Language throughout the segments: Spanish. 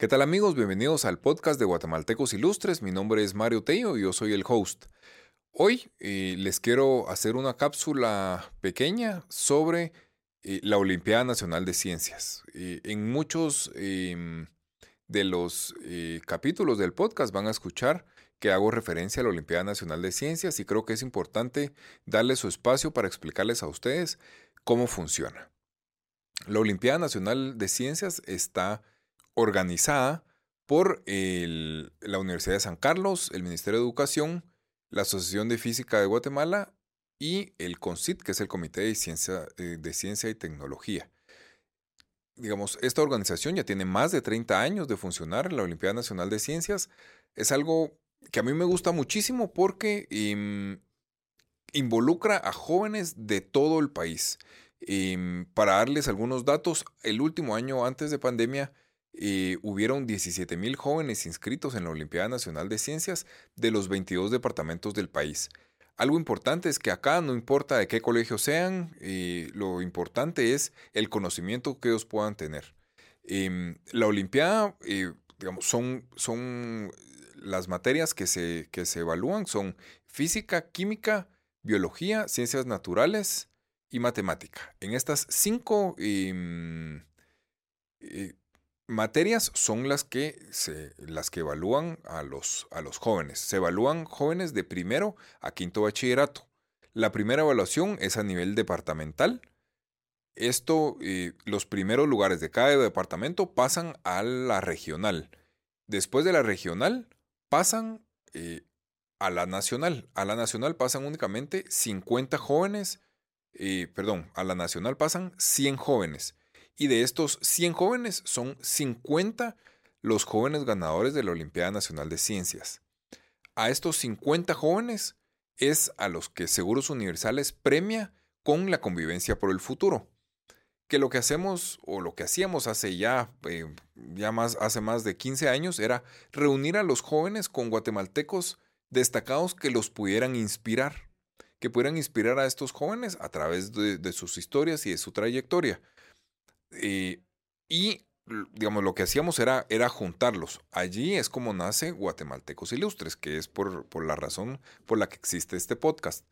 ¿Qué tal amigos? Bienvenidos al podcast de Guatemaltecos Ilustres. Mi nombre es Mario Tello y yo soy el host. Hoy eh, les quiero hacer una cápsula pequeña sobre eh, la Olimpiada Nacional de Ciencias. Eh, en muchos em, de los capítulos del podcast van a escuchar que hago referencia a la Olimpiada Nacional de Ciencias y creo que es importante darle su espacio para explicarles a ustedes cómo funciona. La Olimpiada Nacional de Ciencias está organizada por la Universidad de San Carlos, el Ministerio de Educación, la Asociación de Física de Guatemala y el CONCIT, que es el Comité de Ciencia, eh, de Ciencia y Tecnología. Digamos, esta organización ya tiene más de 30 años de funcionar, la Olimpiada Nacional de Ciencias. Es algo que a mí me gusta muchísimo porque em, involucra a jóvenes de todo el país. Em, para darles algunos datos, el último año antes de pandemia, eh, hubieron 17 mil jóvenes inscritos en la Olimpiada Nacional de Ciencias de los 22 departamentos del país. Algo importante es que acá no importa de qué colegio sean, eh, lo importante es el conocimiento que ellos puedan tener. Em, la Olimpiada, eh, digamos, son, son las materias que se, que se evalúan, son física, química, biología, ciencias naturales y matemática. En estas cinco em, materias son las que, las que evalúan a los, a los jóvenes. Se evalúan jóvenes de primero a quinto bachillerato. La primera evaluación es a nivel departamental. Esto, eh, los primeros lugares de cada departamento pasan a la regional. Después de la regional pasan eh, a la nacional. A la nacional pasan únicamente 50 jóvenes, eh, perdón, a la nacional pasan 100 jóvenes. Y de estos 100 jóvenes, son 50 los jóvenes ganadores de la Olimpiada Nacional de Ciencias. A estos 50 jóvenes es a los que Seguros Universales premia con la convivencia por el futuro. Que lo que hacemos o lo que hacíamos hace ya, eh, ya más, hace más de 15 años era reunir a los jóvenes con guatemaltecos destacados que los pudieran inspirar, que pudieran inspirar a estos jóvenes a través de sus historias y de su trayectoria. Eh, y, digamos, lo que hacíamos era, era juntarlos. Allí es como nace Guatemaltecos Ilustres, que es por, por la razón por la que existe este podcast.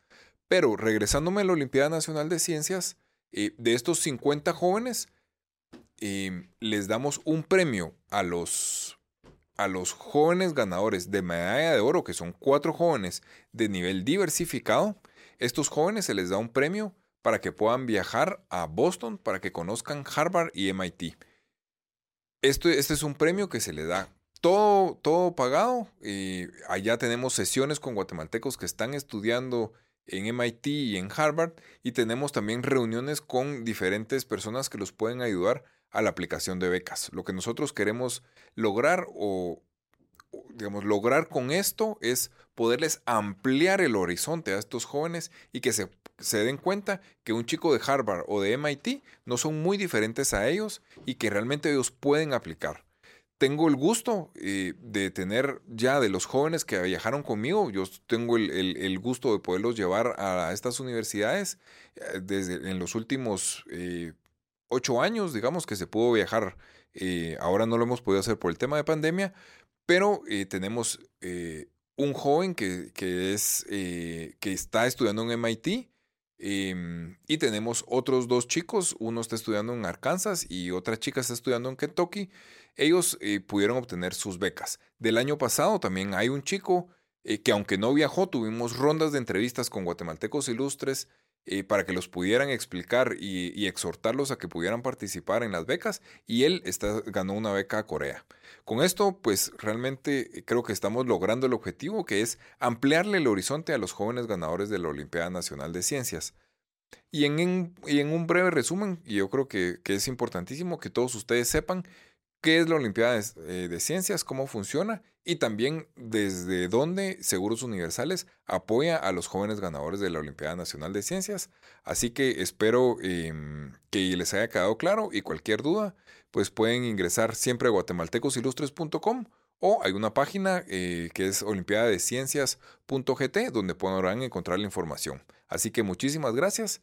Pero regresándome a la Olimpiada Nacional de Ciencias, eh, de estos 50 jóvenes, eh, les damos un premio a los, a los jóvenes ganadores de medalla de oro, que son cuatro jóvenes de nivel diversificado. Estos jóvenes se les da un premio para que puedan viajar a Boston, para que conozcan Harvard y MIT. Esto, este es un premio que se le da todo, todo pagado. y allá tenemos sesiones con guatemaltecos que están estudiando en MIT y en Harvard y tenemos también reuniones con diferentes personas que los pueden ayudar a la aplicación de becas. Lo que nosotros queremos lograr o digamos, lograr con esto es poderles ampliar el horizonte a estos jóvenes y que se, den cuenta que un chico de Harvard o de MIT no son muy diferentes a ellos y que realmente ellos pueden aplicar. Tengo el gusto eh, de tener ya de los jóvenes que viajaron conmigo, yo tengo el, gusto de poderlos llevar a estas universidades eh, desde en los últimos eh, ocho años, digamos que se pudo viajar. ahora no lo hemos podido hacer por el tema de pandemia, pero tenemos un joven que, es, eh, que está estudiando en MIT em, y tenemos otros dos chicos, uno está estudiando en Arkansas y otra chica está estudiando en Kentucky. Ellos pudieron obtener sus becas. Del año pasado también hay un chico que aunque no viajó, tuvimos rondas de entrevistas con guatemaltecos ilustres eh, para que los pudieran explicar y, exhortarlos a que pudieran participar en las becas y él ganó una beca a Corea. Con esto, pues realmente creo que estamos logrando el objetivo que es ampliarle el horizonte a los jóvenes ganadores de la Olimpiada Nacional de Ciencias. Y en, y en un breve resumen, y yo creo que, que es importantísimo que todos ustedes sepan qué es la Olimpiada eh, de, Ciencias, cómo funciona y también desde dónde Seguros Universales apoya a los jóvenes ganadores de la Olimpiada Nacional de Ciencias. Así que espero em, que les haya quedado claro y cualquier duda, pues pueden ingresar siempre a guatemaltecosilustres.com o hay una página eh, que es olimpiadadeciencias.gt donde podrán encontrar la información. Así que muchísimas gracias